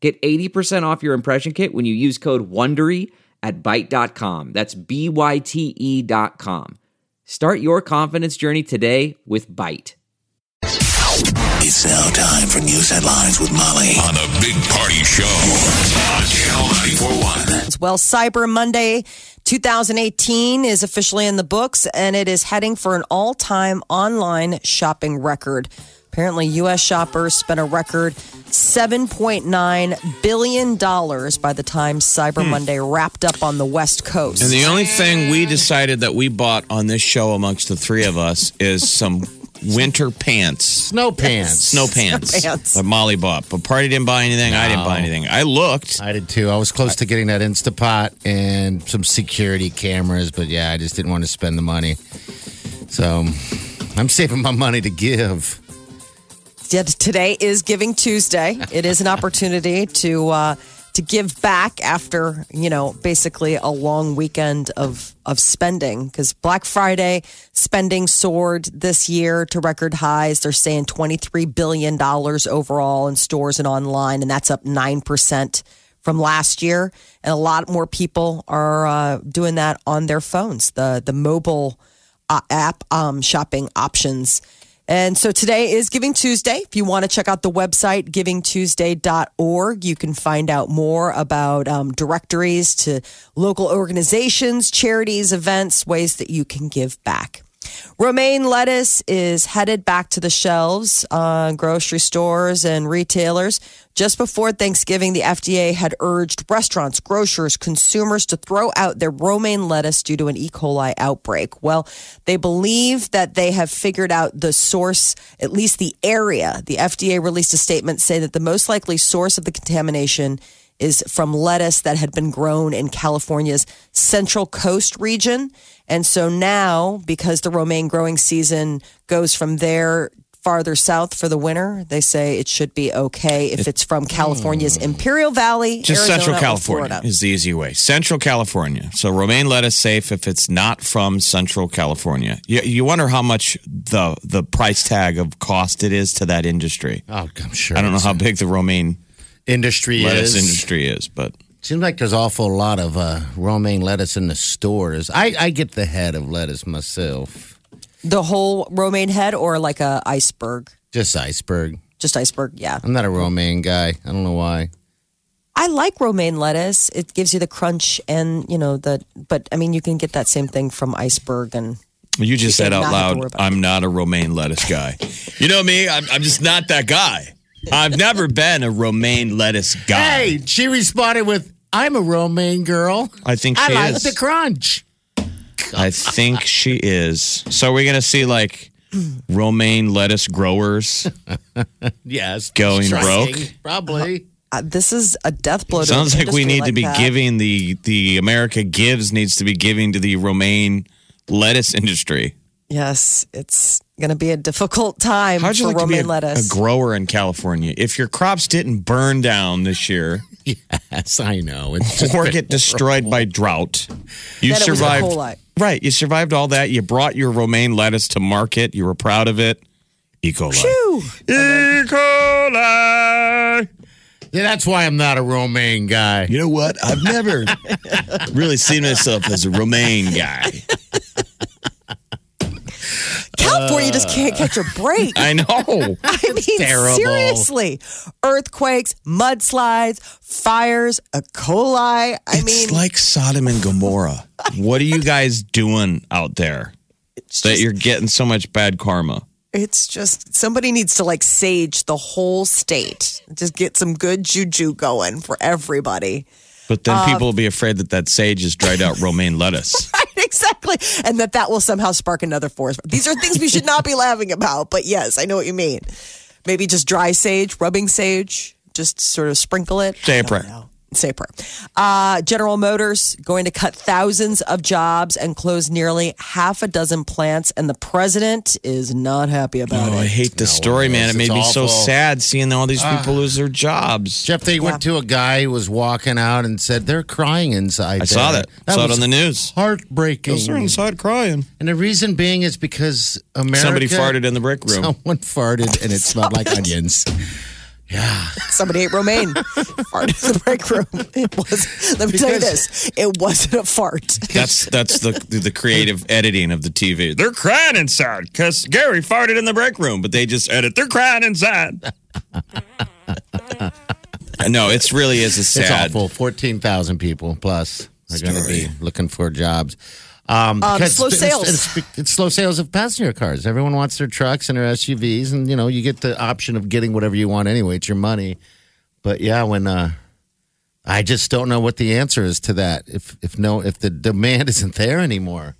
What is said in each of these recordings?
Get 80% off your impression kit when you use code WONDERY at Byte.com. That's B-Y-T-E dot com. Start your confidence journey today with Byte. It's now time for news headlines with Molly on the Big Party Show on Channel 941. Well, Cyber Monday 2018 is officially in the books and it is heading for an all time online shopping record. Apparently, U.S. shoppers spent a record $7.9 billion by the time Cyber hmm. Monday wrapped up on the West Coast. And the only thing we decided that we bought on this show amongst the three of us is some winter pants. Snow pants. Snow pants. pants. That Molly bought. But Party didn't buy anything. I didn't buy anything. I looked. I did too. I was close to getting that Instapot and some security cameras, but yeah, I just didn't want to spend the money. So I'm saving my money to give. Today is Giving Tuesday. It is an opportunity to uh, to give back after you know basically a long weekend of of spending because Black Friday spending soared this year to record highs. They're saying twenty three billion dollars overall in stores and online, and that's up nine percent from last year. And a lot more people are uh, doing that on their phones. The the mobile uh, app um, shopping options. And so today is Giving Tuesday. If you want to check out the website, givingtuesday.org, you can find out more about um, directories to local organizations, charities, events, ways that you can give back. Romaine lettuce is headed back to the shelves, uh, grocery stores and retailers. Just before Thanksgiving, the FDA had urged restaurants, grocers, consumers to throw out their romaine lettuce due to an E. coli outbreak. Well, they believe that they have figured out the source, at least the area. The FDA released a statement saying that the most likely source of the contamination is from lettuce that had been grown in California's Central Coast region. And so now, because the romaine growing season goes from there farther south for the winter, they say it should be okay if it's from California's hmm. Imperial Valley, Just Arizona, Central California Florida. is the easy way. Central California. So romaine lettuce safe if it's not from Central California. You, you wonder how much the the price tag of cost it is to that industry. Oh, I'm sure. I don't know how big the romaine industry lettuce is. industry is, but Seems like there's awful lot of uh, romaine lettuce in the stores. I, I get the head of lettuce myself. The whole romaine head or like a iceberg? Just iceberg. Just iceberg, yeah. I'm not a romaine guy. I don't know why. I like romaine lettuce. It gives you the crunch and, you know, the, but I mean, you can get that same thing from iceberg and you just You said out not have to worry loud, I'm not a romaine lettuce guy. you know me, I'm, I'm just not that guy. I've never been a romaine lettuce guy. Hey, she responded with, I'm a romaine girl. I think I she like is. the crunch. I think she is. So we're gonna see like romaine lettuce growers. Yes. Going Striking, broke? Probably. uh, this is a death blow. to Sounds an like we industry need to be that. giving the the America Gives needs to be giving to the romaine lettuce industry. Yes, it's going to be a difficult time How'd you for like to be romaine a, lettuce. a grower in California? If your crops didn't burn down this year Yes, I know. It's just or get destroyed by drought, you Then it was survived. Right, you survived all that. You brought your romaine lettuce to market. You were proud of it. E. coli. Phew. E. coli. Yeah, that's why I'm not a romaine guy. You know what? I've never really seen myself as a romaine guy. California just can't catch a uh, break. I know. I mean, terrible. seriously. Earthquakes, mudslides, fires, E. coli. I it's mean, like Sodom and Gomorrah. What are you guys doing out there it's that you're getting so much bad karma? it's just somebody needs to like sage the whole state. Just get some good juju going for everybody. But then people um, will be afraid that that sage has dried out romaine lettuce. Right, exactly. And that that will somehow spark another forest. These are things we should not be laughing about. But yes, I know what you mean. Maybe just dry sage, rubbing sage, just sort of sprinkle it. Say a prayer. know. Say a prayer. Uh, General Motors going to cut thousands of jobs and close nearly half a dozen plants, and the president is not happy about Oh, I it. hate this story, man. It it's made me so sad seeing all these people lose their jobs. Jeff, they went to a guy who was walking out and said they're crying inside. I saw there." that. saw it on the news. Heartbreaking. Those are inside crying. And the reason being is because America. Somebody farted in the brick room. Someone farted and it smelled like onions. Somebody ate romaine. fart in the break room. It was. Let me tell you this: it wasn't a fart. That's that's the the creative editing of the TV. They're crying inside because Gary farted in the break room, but they just edit. They're crying inside. no, it's really is a sad. It's awful. 14,000 people plus are going to be looking for jobs. Um, because slow it's- sales. It's, it's slow sales of passenger cars. Everyone wants their trucks and their SUVs, and you know you get the option of getting whatever you want anyway. It's your money. But yeah, when uh, I just don't know what the answer is to that. If if no, if the demand isn't there anymore,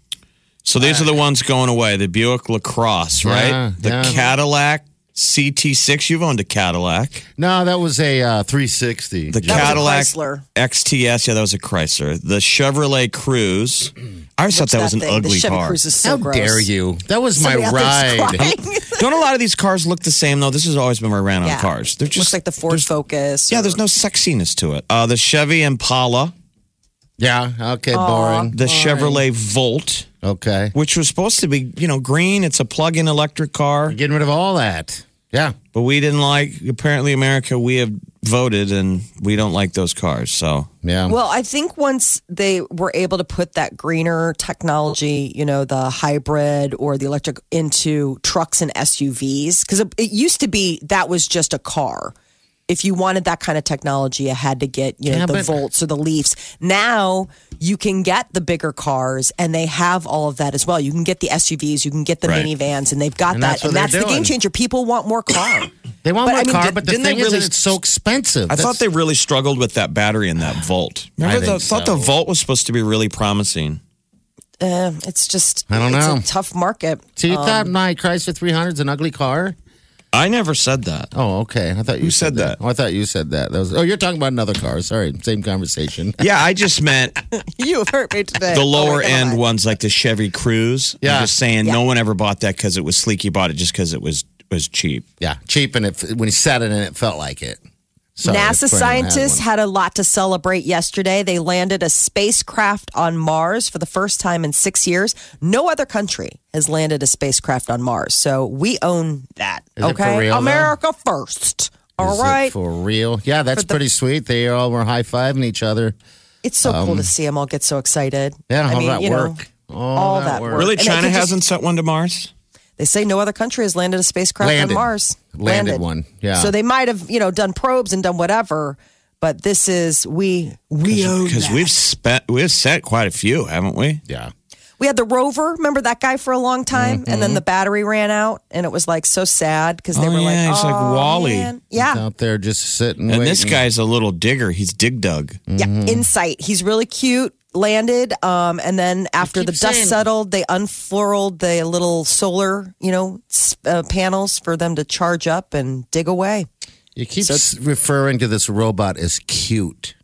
So these are the ones going away. The Buick LaCrosse, right? Yeah, the yeah. Cadillac CT6. You've owned a Cadillac. no, that was a uh, 360. The That was a Cadillac Chrysler. XTS. Yeah, that was a Chrysler. The Chevrolet Cruze. I always thought that was an thing? ugly the Chevy car. Cruze is so How gross. dare you? That was Somebody my ride. Don't a lot of these cars look the same though? This has always been my rant on Yeah. cars. They're just Looks like the Ford there's- Focus. Yeah, there's no sexiness to it. Uh, the Chevy Impala, Yeah. Okay. Boring. the Chevrolet Volt, Okay. which was supposed to be, you know, green. It's a plug-in electric car, Getting rid of all that. Yeah. but we didn't like. Apparently, America, we have voted, and we don't like those cars. So Yeah. Well, I think once they were able to put that greener technology, you know, the hybrid or the electric into trucks and SUVs, because it, it used to be that was just a car. If you wanted that kind of technology, you had to get you know Yeah, the but- Volts or the Leafs. Now you can get the bigger cars, and they have all of that as well. You can get the SUVs, you can get the Right. minivans, and they've got And that. that's and they're that's the game changer. People want more car. They want But, more I mean, car, did- but the didn't they thing is, really- that it's so expensive. I thought they really struggled with that battery in that Volt. Remember, I the, think thought the so. Volt was supposed to be really promising. uh, it's just I don't it's know. a tough market. So you Um, thought my Chrysler 300 is an ugly car? I never said that. Oh, okay. I thought you Who said that? Oh, I thought you said that. that was, oh, you're talking about another car. Sorry, same conversation. Yeah, I just meant You hurt me today. the Oh, lower wait, end ones like the Chevy Cruze. Yeah. I'm just saying Yeah. no one ever bought that because it was sleek. You bought it just because it was was cheap. Yeah, cheap, and it, when he sat in it, it felt like it. Sorry, NASA if had scientists had a lot to celebrate yesterday. They landed a spacecraft on Mars for the first time in six years. No other country has landed a spacecraft on Mars. So we own that. Is it okay. for real, though? America first. All Is it right. for real. Yeah, that's the- pretty sweet. They all were high fiving each other. it's so cool to see them all get so excited. Um, Yeah, I all mean, that you know, work. All, all that, that work. work. Really, And China just- hasn't sent one to Mars. They say no other country has landed a spacecraft Landed. on Mars. Landed one, yeah. So they might have, you know, done probes and done whatever. But this is we we Because we've spent we've sent quite a few, haven't we? Yeah. We had the rover. Remember that guy for a long time, and Mm-hmm. then the battery ran out, and it was like so sad because they Oh, were yeah, like, he's like "Oh, Wall-E." He's Yeah, out there just sitting. And this guy's a little digger. He's dig dug. yeah. Mm-hmm. InSight. He's really cute. Landed, um, and then after the dust saying- settled, they unfurled the little solar, you know, uh, panels for them to charge up and dig away. You keep s referring to this robot as cute.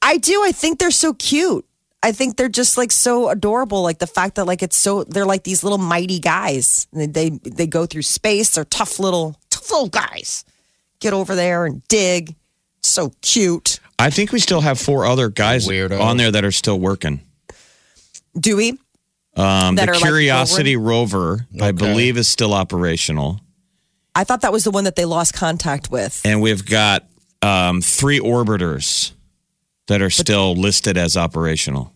I do. I think they're so cute. I think they're just like so adorable. Like the fact that like it's so they're like these little mighty guys. They they, they go through space. They're tough little tough little guys. Get over there and dig. So cute. I think we still have four other guys Weirdo. on there that are still working. Dewey. Um, the are, like, Curiosity rover, I believe, is still operational, I thought that was the one that they lost contact with. and we've got um, three orbiters that are still listed as operational.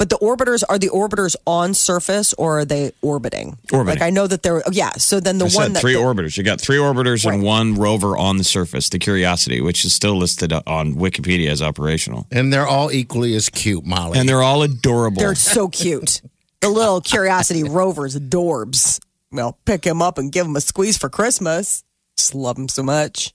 But the orbiters are the orbiters on surface or are they orbiting? Orbiting. Like I know that they're oh, yeah. So then the I one said that three orbiters. You got three orbiters and one rover on the surface, the Curiosity, which is still listed on Wikipedia as operational. And they're all equally as cute, Molly. And they're all adorable. They're so cute. the little Curiosity rovers, adorbs. Well, pick him up and give him a squeeze for Christmas. Just love him so much.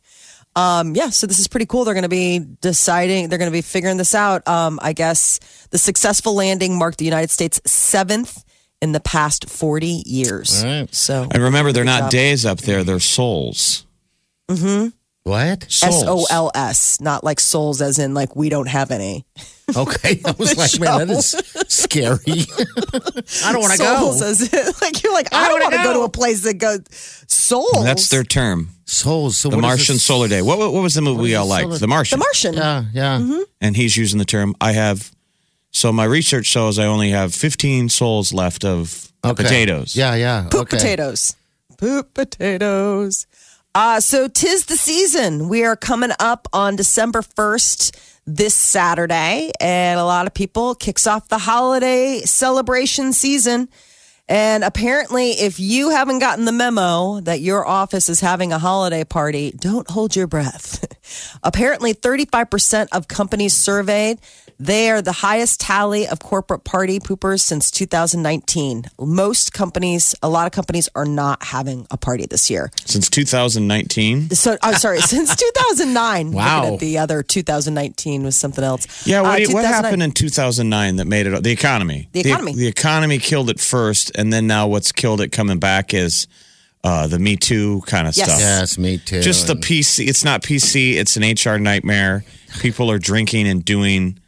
Um, yeah, so this is pretty cool. They're going to be deciding, they're going to be figuring this out. Um, I guess the successful landing marked the United States seventh in the past 40 years. All right. So, and remember, they're not job. days up there; they're souls. Mm hmm. what? S O L S, not like souls as in like we don't have any. Okay. I was like, man, that is scary. I don't want to go. Souls as like you're like I, don't want to go to a place that goes souls. That's their term. Souls. So The Martian? Solar Day. What, what was the movie we all liked? solar- The Martian. the Martian. Yeah, yeah. and he's using the term I have. So my research shows I only have 15 souls left of Okay. potatoes. Yeah, yeah. Poop okay. potatoes. Poop potatoes. Uh, so tis the season. We are coming up on December 1st this Saturday, and a lot of people kicks off the holiday celebration season. And apparently, if you haven't gotten the memo that your office is having a holiday party, don't hold your breath. apparently, 35% of companies surveyed, they are the highest tally of corporate party poopers since 2019. Most companies, a lot of companies are not having a party this year. Since 2019. So, I'm sorry, since 2009. Wow. The other 2019 was something else. Yeah, what, Uh, what happened in 2009 that made it? The economy. The economy. The, economy killed it first, and then now what's killed it coming back is uh, the Me Too kind of Yes. stuff. Yes, me too. Just the PC. It's not PC. It's an HR nightmare. People are drinking and doing.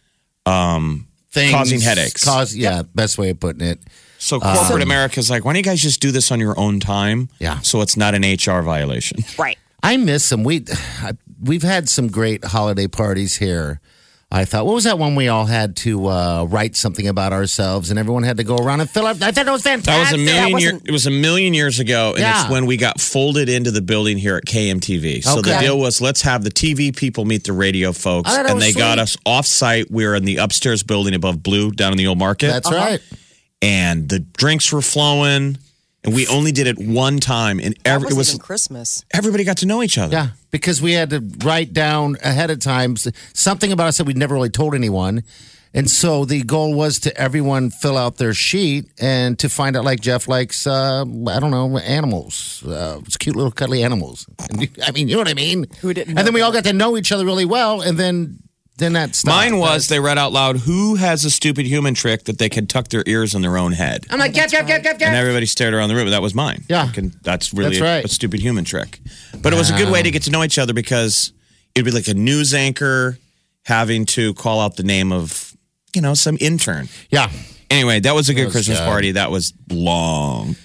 things causing headaches. Cause yeah, best way of putting it. So corporate America's like, why don't you guys just do this on your own time? Yeah. So it's not an HR violation. Right. I miss them. We I, we've had some great holiday parties here. I thought, what was that one we all had to uh, write something about ourselves, and everyone had to go around and fill up? I thought it was fantastic. That was a million year, It was a million years ago, and Yeah. it's when we got folded into the building here at KMTV. So the deal was, let's have the TV people meet the radio folks, Oh, and they got us off site. We were in the upstairs building above Blue, down in the old market, That's right. and the drinks were flowing. And we only did it one time, and That every, it wasn't was Christmas. everybody got to know each other. Yeah, because we had to write down ahead of time something about us that we'd never really told anyone. And so the goal was to everyone fill out their sheet and to find out, like Jeff likes, uh, I don't know, animals, uh, it's cute little cuddly animals. I mean, you know what I mean? Who didn't And then we all got to know each other really well, and then then that stopped. Mine was they read out loud, "Who has a stupid human trick that they can tuck their ears in their own head?" I'm like, Jeff, Jeff, Jeff, Jeff, And everybody stared around the room. That was mine. Yeah. I can- that's really That's a- right. a, stupid human trick. But it was a good way to get to know each other because it'd be like a news anchor having to call out the name of, you know, some intern. Yeah. Anyway, that was a good was Christmas good. party. That was long.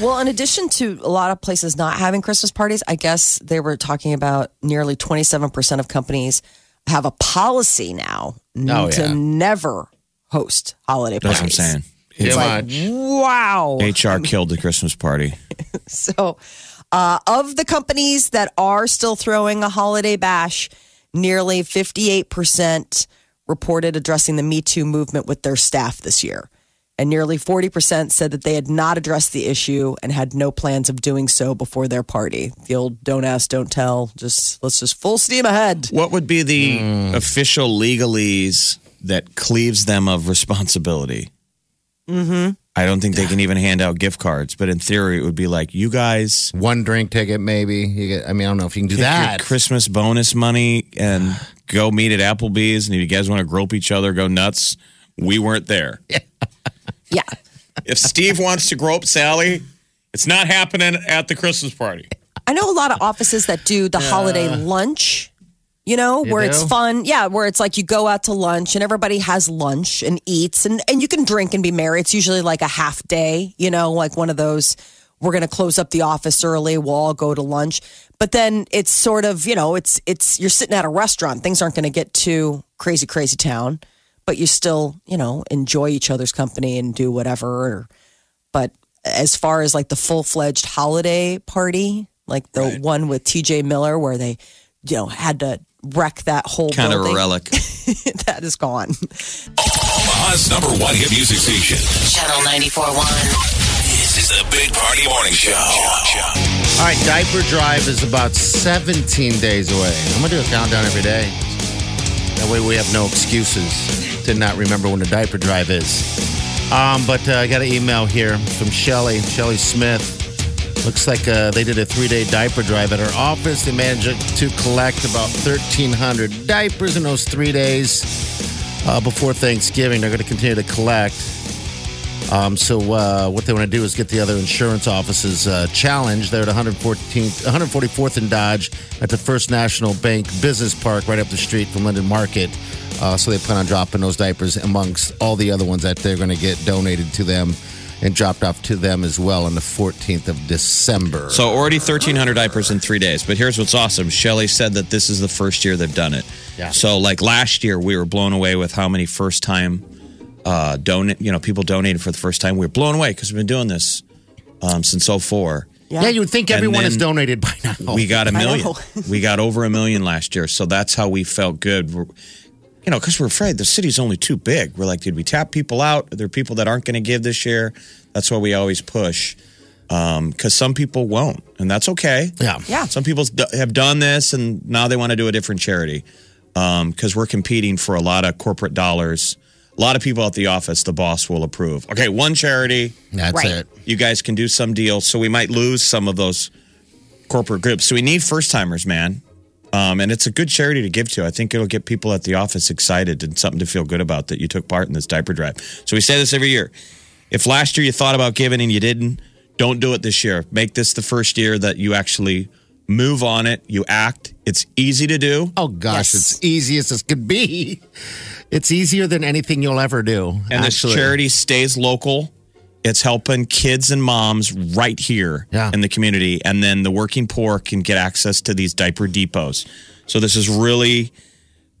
Well, in addition to a lot of places not having Christmas parties, I guess they were talking about nearly 27% of companies have a policy now Oh, to yeah. never host holiday parties. That's what I'm saying. It's like, wow. HR killed the Christmas party. So, uh, of the companies that are still throwing a holiday bash, nearly 58% reported addressing the Me Too movement with their staff this year. And nearly 40% said that they had not addressed the issue and had no plans of doing so before their party. The old don't ask, don't tell. Just let's just full steam ahead. What would be the Hmm. official legalese that cleaves them of responsibility? Mm-hmm. I don't think they can even hand out gift cards, but in theory, it would be like you guys One drink ticket, maybe. You get. I mean, I don't know if you can do that. your Christmas bonus money and go meet at Applebee's, and if you guys want to grope each other, go nuts. We weren't there. Yeah. If Steve wants to grope Sally, it's not happening at the Christmas party. I know a lot of offices that do the holiday lunch, you know, You where it's do? fun. Yeah, where it's like you go out to lunch and everybody has lunch and eats and, and you can drink and be merry. It's usually like a half day, you know, like one of those, we're going to close up the office early. We'll all go to lunch. But then it's sort of, you know, it's, it's, you're sitting at a restaurant. Things aren't going to get too crazy, crazy town, but you still, you know, enjoy each other's company and do whatever. Or, but as far as like the full fledged holiday party, like the one with TJ Miller where they, you know, had to wreck that whole Kind of a relic. that is gone. Omaha's number one hit music station. Channel 94.1. This is the Big Party Morning Show. All right, diaper drive is about 17 days away. I'm gonna do a countdown every day. That way we have no excuses to not remember when the diaper drive is. Um, but uh, I got an email here from Shelly, Shelly Smith. Looks like uh, they did a three-day diaper drive at her office. They managed to collect about 1,300 diapers in those three days uh, before Thanksgiving. They're going to continue to collect. Um, so uh, what they want to do is get the other insurance offices uh, challenged. They're at 114th, 144th and Dodge at the First National Bank Business Park, right up the street from Linden Market. Uh, so they plan on dropping those diapers amongst all the other ones that they're going to get donated to them and dropped off to them as well on the 14th of December. So already 1,300 diapers in three days. But here's what's awesome. Shelly said that this is the first year they've done it. Yeah. So like last year, we were blown away with how many first time uh, donate, you know, people donated for the first time. We were blown away because we've been doing this um, since 04. yeah. you would think And everyone has donated by now. We got a million. we got over a million last year. So that's how we felt good. We're, you know, because we're afraid the city's only too big. We're like, did we tap people out? Are there people that aren't going to give this year? That's why we always push. Because some people won't, and that's okay. Yeah. Yeah. Some people d- have done this, and now they want to do a different charity. Because we're competing for a lot of corporate dollars. A lot of people at the office, the boss will approve. Okay, one charity, That's Right. it. you guys can do some deal. So we might lose some of those corporate groups. So we need first timers, man. Um, and it's a good charity to give to. I think it'll get people at the office excited and something to feel good about that you took part in this diaper drive. So we say this every year. If last year you thought about giving and you didn't, don't do it this year. Make this the first year that you actually move on it, you act. It's easy to do. Oh gosh, Yes. it's easy as this could be. It's easier than anything you'll ever do. And actually. this charity stays local. It's helping kids and moms right here Yeah. in the community. And then the working poor can get access to these diaper depots. So this is really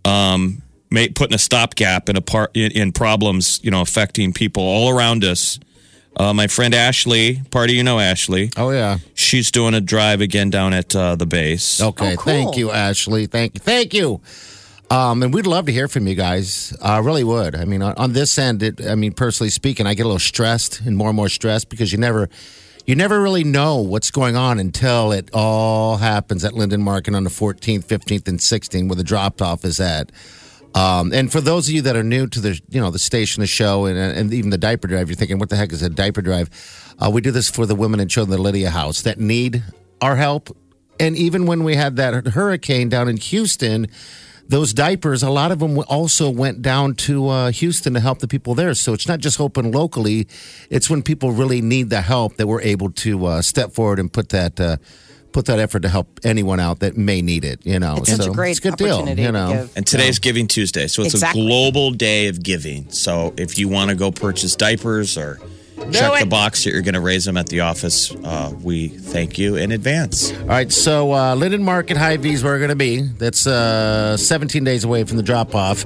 um, ma- putting a stopgap in, a par- in, in problems, you know, affecting people all around us. Uh, my friend Ashley, party you know Ashley, Oh yeah. she's doing a drive again down at uh, the base. Okay. Oh, cool. Thank you, Ashley. Thank you. Thank you. Um, and we'd love to hear from you guys. I really would. I mean, on, on this end, it, I mean, personally speaking, I get a little stressed and more and more stressed because you never, you never really know what's going on until it all happens at Linden Market on the 14th, 15th, and 16th, where the drop off is at. Um, and for those of you that are new to the, you know, the station, the show, and, and even the diaper drive, you're thinking, what the heck is a diaper drive? Uh, we do this for the women and children of the Lydia House that need our help. And even when we had that hurricane down in Houston, those diapers, a lot of them also went down to uh, Houston to help the people there. So it's not just open locally; it's when people really need the help that we're able to uh, step forward and put that uh, put that effort to help anyone out that may need it. You know, It's such a great it's a good deal. opportunity You to know, give. And today's Giving Tuesday. So it's Exactly. a global day of giving. So if you want to go purchase diapers or check the box that you're going to raise them at the office, uh, we thank you in advance. All right, so uh, Linden Market Hy-Vee is where we're going to be. That's uh, 17 days away from the drop off.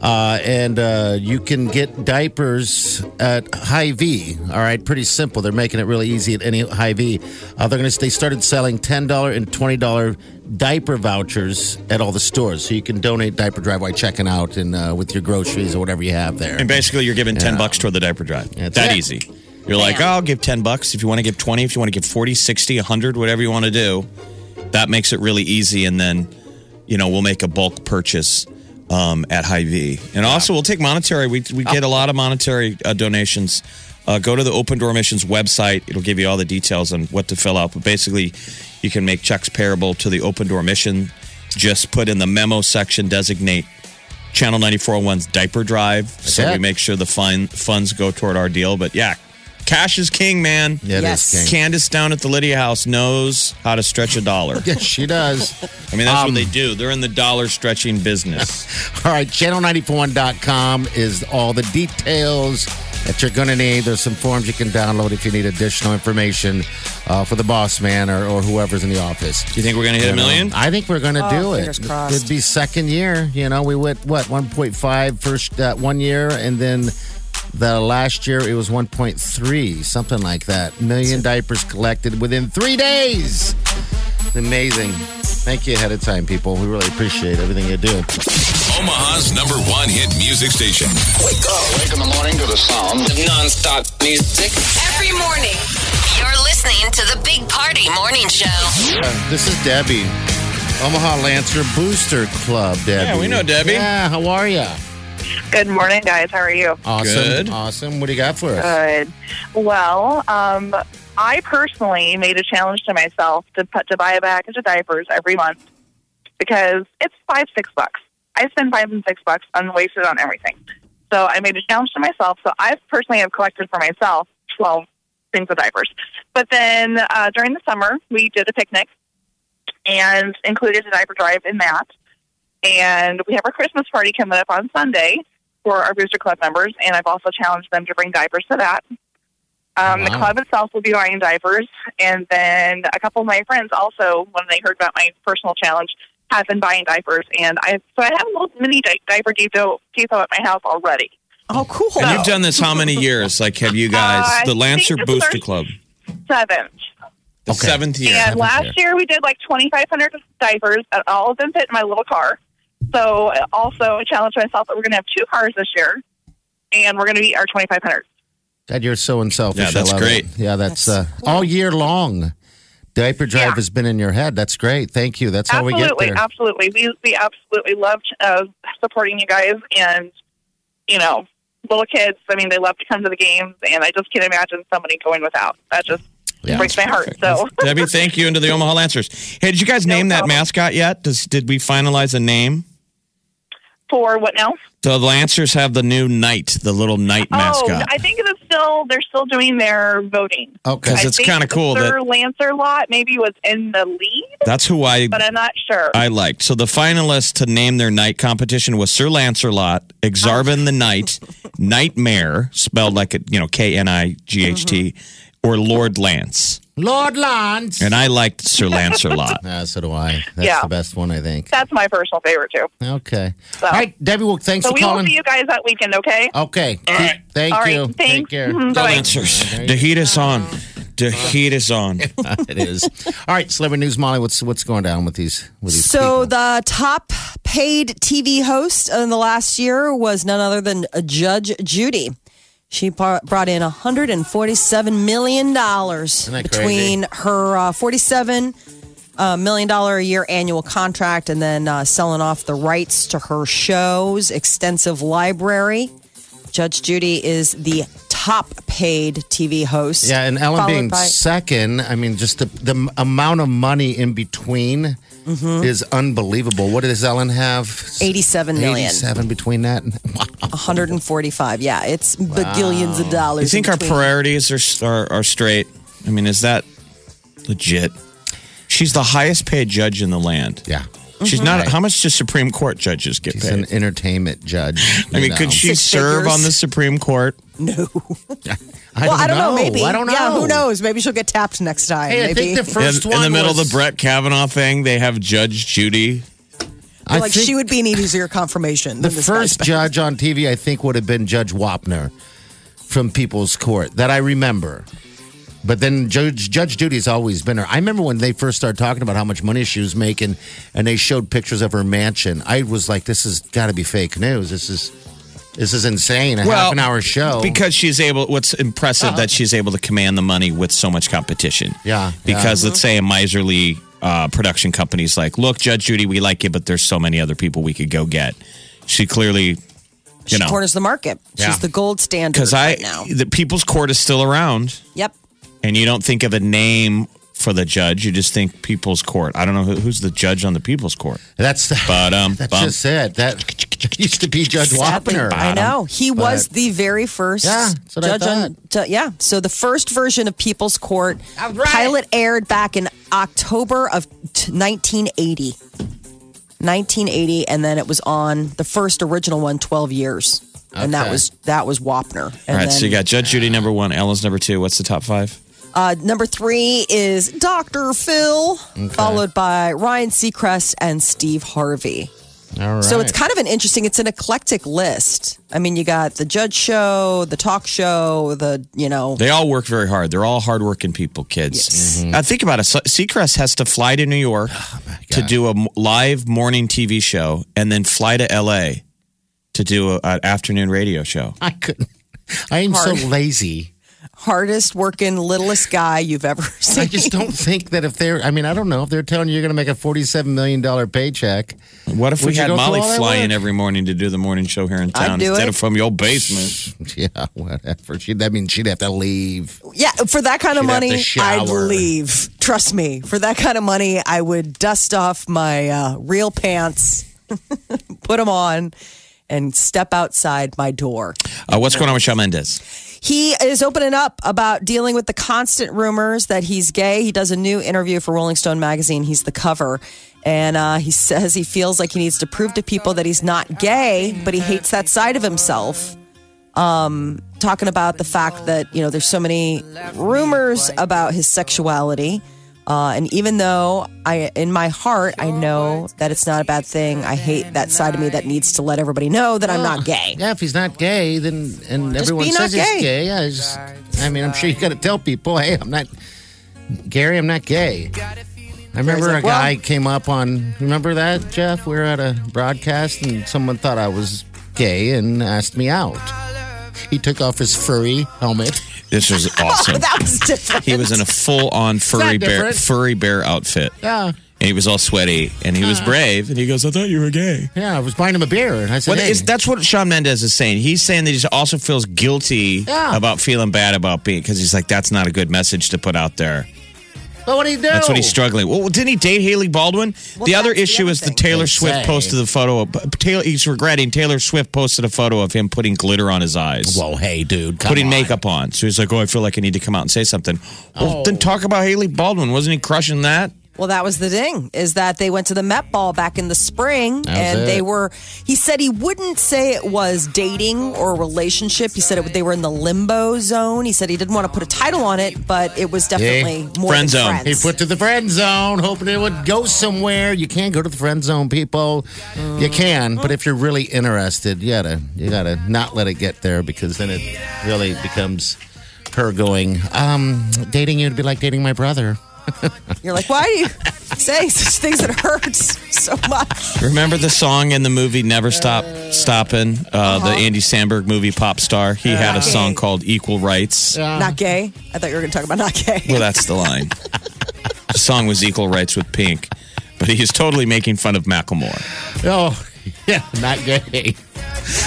Uh, and uh, you can get diapers at Hy-Vee. All right, pretty simple. They're making it really easy at any Hy-Vee. Uh, they're going to. They started selling $10 and $20 diaper vouchers at all the stores, so you can donate diaper drive while checking out and uh, with your groceries or whatever you have there. And basically, you're giving 10 Yeah. bucks toward the diaper drive. That's that it. easy. You're like, oh, I'll give 10 bucks. If you want to give 20, if you want to give 40, 60, 100, whatever you want to do, that makes it really easy. And then, you know, we'll make a bulk purchase um, at Hy-Vee. And also, we'll take monetary. We, we get a lot of monetary uh, donations. Uh, go to the Open Door Missions website. It'll give you all the details on what to fill out. But basically, you can make checks payable to the Open Door Mission. Just put in the memo section, designate Channel 9401's diaper drive. so it. we make sure the fun, funds go toward our deal. But yeah, cash is king, man. Yeah, it is, Yes. King. Candace down at the Lydia House knows how to stretch a dollar. Yes, she does. I mean, that's Um, what they do. They're in the dollar stretching business. All right, channel94.com is all the details that you're going to need. There's some forms you can download if you need additional information uh, for the boss man or, or whoever's in the office. Do you think we're going to hit a You know, million? I think we're going to Oh, do it. crossed. It'd be second year. You know, we went, what, 1.5 first uh, one year, and then the last year it was 1.3, something like that. Million diapers collected within three days. Amazing. Thank you ahead of time, people. We really appreciate everything you do. Omaha's number one hit music station. Wake up. Wake in the morning to the sound of non-stop music. Every morning, you're listening to the Big Party Morning Show. Uh, this is Debbie, Omaha Lancer Booster Club. Debbie. Yeah, we know Debbie. Yeah, how are you? Good morning, guys. How are you? Awesome. Good. Awesome. What do you got for us? Good. Well, um, I personally made a challenge to myself to put to buy a package of diapers every month because it's five six bucks. I spend five and six bucks on wasted on everything. So I made a challenge to myself. So I personally have collected for myself 12 things of diapers. But then uh, during the summer, we did a picnic and included a diaper drive in that. And we have our Christmas party coming up on Sunday for our Booster Club members. And I've also challenged them to bring diapers to that. Um, The club itself will be buying diapers. And then a couple of my friends also, when they heard about my personal challenge, have been buying diapers. And I so I have a little mini di- diaper depot, depot at my house already. Oh, cool. And you've done this how many years? Like, have you guys, Uh, the Lancer think this is Booster our- Club, Seventh. the Okay. seventh year? And Seventh last year. year we did like 2,500 diapers, and all of them fit in my little car. So also I challenged myself that we're going to have two cars this year, and we're going to be our 2,500. Dad, you're so unselfish. Yeah, that's great. It. Yeah, that's, uh, all year long. Diaper drive Yeah. has been in your head. That's great. Thank you. That's how we get Absolutely, there. absolutely. We we absolutely love uh, supporting you guys, and you know, little kids. I mean, they love to come to the games, and I just can't imagine somebody going without. That just Yeah. breaks my heart. So Debbie, thank you, and to the Omaha Lancers. Hey, did you guys No name that mascot yet? Does did we finalize a name? For what now? So the Lancers have the new knight, the little knight mascot. Oh, mascot. I think it's still they're still doing their voting. Okay. 'Cause because it's kinda cool that- Sir Lancer Lot maybe was in the lead, That's who I but I'm not sure. I liked. So the finalists to name their knight competition was Sir Lancelot, Exarban the Knight, Nightmare, spelled like a you know K N I G H T, mm-hmm. or Lord Lance. Lord Lance. And I liked Sir Lancelot. Yeah, so do I. That's Yeah. the best one, I think. That's my personal favorite too. Okay. So- All right, Debbie, well, thanks So for we will see you guys that weekend, okay? Okay. All right. Thank All right, you. thanks. Take care. Mhm, The bye. Lancers. The heat is on. The heat is on. it is. All right, celebrity news, Molly. What's what's going down with these with these So people? the top paid TV host in the last year was none other than Judge Judy. She brought in 147 million dollars between her uh, 47 uh, million dollar a year annual contract and then uh, selling off the rights to her shows, extensive library. Judge Judy is the top paid TV host. yeah, and Ellen being by- second. I mean, just the the amount of money in between Mm-hmm. is unbelievable. What does Ellen have? 87 million. Eighty-seven between that. Wow. 145. Yeah, it's bagillions of dollars. You think our between. priorities are, are are straight? I mean, is that legit? She's the highest paid judge in the land. Yeah, She's not. Mm-hmm. How much do Supreme Court judges get she's paid? an entertainment judge. I mean, know. could she Six serve figures. on the Supreme Court? I well, I don't know. Maybe. I don't know. Yeah, who knows? Maybe she'll get tapped next time. Hey, I maybe. think the first in, one in the middle of the Brett Kavanaugh thing, they have Judge Judy. I like think she would be an easier confirmation. the than this first judge on TV, I think, would have been Judge Wapner from People's Court that I remember. But then Judge Judge Judy's always been her. I remember when they first started talking about how much money she was making, and they showed pictures of her mansion. I was like, "This has got to be fake news. This is this is insane. A half an hour show." because she's able. What's impressive that she's able to command the money with so much competition. Yeah, Because let's say a miserly uh, production company's like, look, Judge Judy, we like you, but there's so many other people we could go get. She clearly, you She know, corners the market. Yeah. She's the gold standard because I right now. the People's Court is still around, Yep. And you don't think of a name for the judge. You just think People's Court. I don't know who, who's the judge on the People's Court. that's the, But, um, that's bum. just it. That used to be Judge Sadly, Wapner. I know. He was the very first Yeah, that's what I judge on. to- yeah. So the first version of People's Court right. pilot aired back in October of t- 1980. 1980, and then it was on the first original one 12 years. And that was that was Wapner. And All right, so you got Judge Judy number one, Ellen's number two. What's the top five? Uh, number three is Dr. Phil, followed by Ryan Seacrest and Steve Harvey. All right. So it's kind of an interesting, it's an eclectic list. I mean, you got the judge show, the talk show, the, you know, They all work very hard. They're all hardworking people, kids. Uh, think about it. So- Seacrest has to fly to New York to do a live morning TV show and then fly to LA to do a- an afternoon radio show. I couldn't. I am so lazy. Hardest working, littlest guy you've ever seen. I just don't think that if they're, I mean, I don't know if they're telling you you're going to make a $47 million paycheck. What if we had Molly all that fly in every morning to do the morning show here in I'd town do instead it. of from your basement? Yeah, whatever. She, that means she'd have to leave. Yeah, for that kind of She'd money. I'd leave. Trust me. For that kind of money, I would dust off my uh, real pants, put them on, and step outside my door. Uh, what's going on with Shawn Mendes? He is opening up about dealing with the constant rumors that he's gay. He does a new interview for Rolling Stone magazine. He's the cover. And uh, he says he feels like he needs to prove to people that he's not gay, but he hates that side of himself. Um, talking about the fact that, you know, there's so many rumors about his sexuality. Uh, and even though I, in my heart, I know that it's not a bad thing. I hate that side of me that needs to let everybody know that I'm not gay. Yeah, if he's not gay, then and everyone be not says he's gay. gay. Yeah, it's just, I mean, I'm sure you got to tell people, hey, I'm not Gary. I'm not gay. I remember a like, well- guy came up on. Remember that, Jeff? We were at a broadcast and someone thought I was gay and asked me out. He took off his furry helmet. This was oh, awesome. that was different. he was in a full on furry bear furry bear outfit. Yeah, And he was all sweaty and he was brave. And he goes, I thought you were gay. yeah. I was buying him a beer, and I said, Well, hey, is, that's what Shawn Mendes is saying. He's saying that he also feels guilty Yeah. about feeling bad about being because he's like, that's not a good message to put out there. But what do you do? That's what he's struggling. Well, didn't he date Hailey Baldwin? the other that's the issue other is the. Taylor Swift say. posted the photo. Of, Taylor, he's regretting. Taylor Swift posted a photo of him putting glitter on his eyes. Whoa, hey, dude, come putting on. makeup on. So he's like, "Oh, I feel like I need to come out and say something." Well, Oh. then talk about Hailey Baldwin. Wasn't he crushing that? Well, that was the thing is that they went to the Met Ball back in the spring, That and they were. He said he wouldn't say it was dating or relationship. He said it, they were in the limbo zone. He said he didn't want to put a title on it, but it was definitely more Friend than zone. friends. He put to the friend zone, hoping it would go somewhere. You can't go to the friend zone, people. You can, but if you're really interested, you gotta you gotta not let it get there because then it really becomes her going, um, dating you would be like dating my brother. You're like, why are you saying such things that hurt so much? Remember the song in the movie Never Stop Stopping, uh, the Andy Samberg movie Pop Star? He had a song called Equal Rights. Not gay. I thought you were going to talk about not gay. Well, that's the line. the song was Equal Rights with Pink, but he is totally making fun of Macklemore. Oh, yeah, not gay.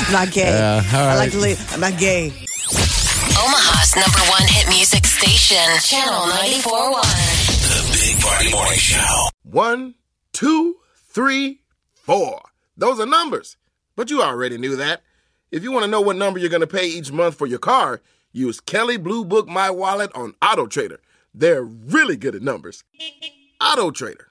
I'm not gay. I like to leave. I'm not gay. Omaha's number one hit music station, Channel 94.1. The Big Party Morning Show. One, two, three, four. Those are numbers. But you already knew that. If you want to know what number you're going to pay each month for your car, use Kelley Blue Book My Wallet on Auto Trader. They're really good at numbers. Auto Trader.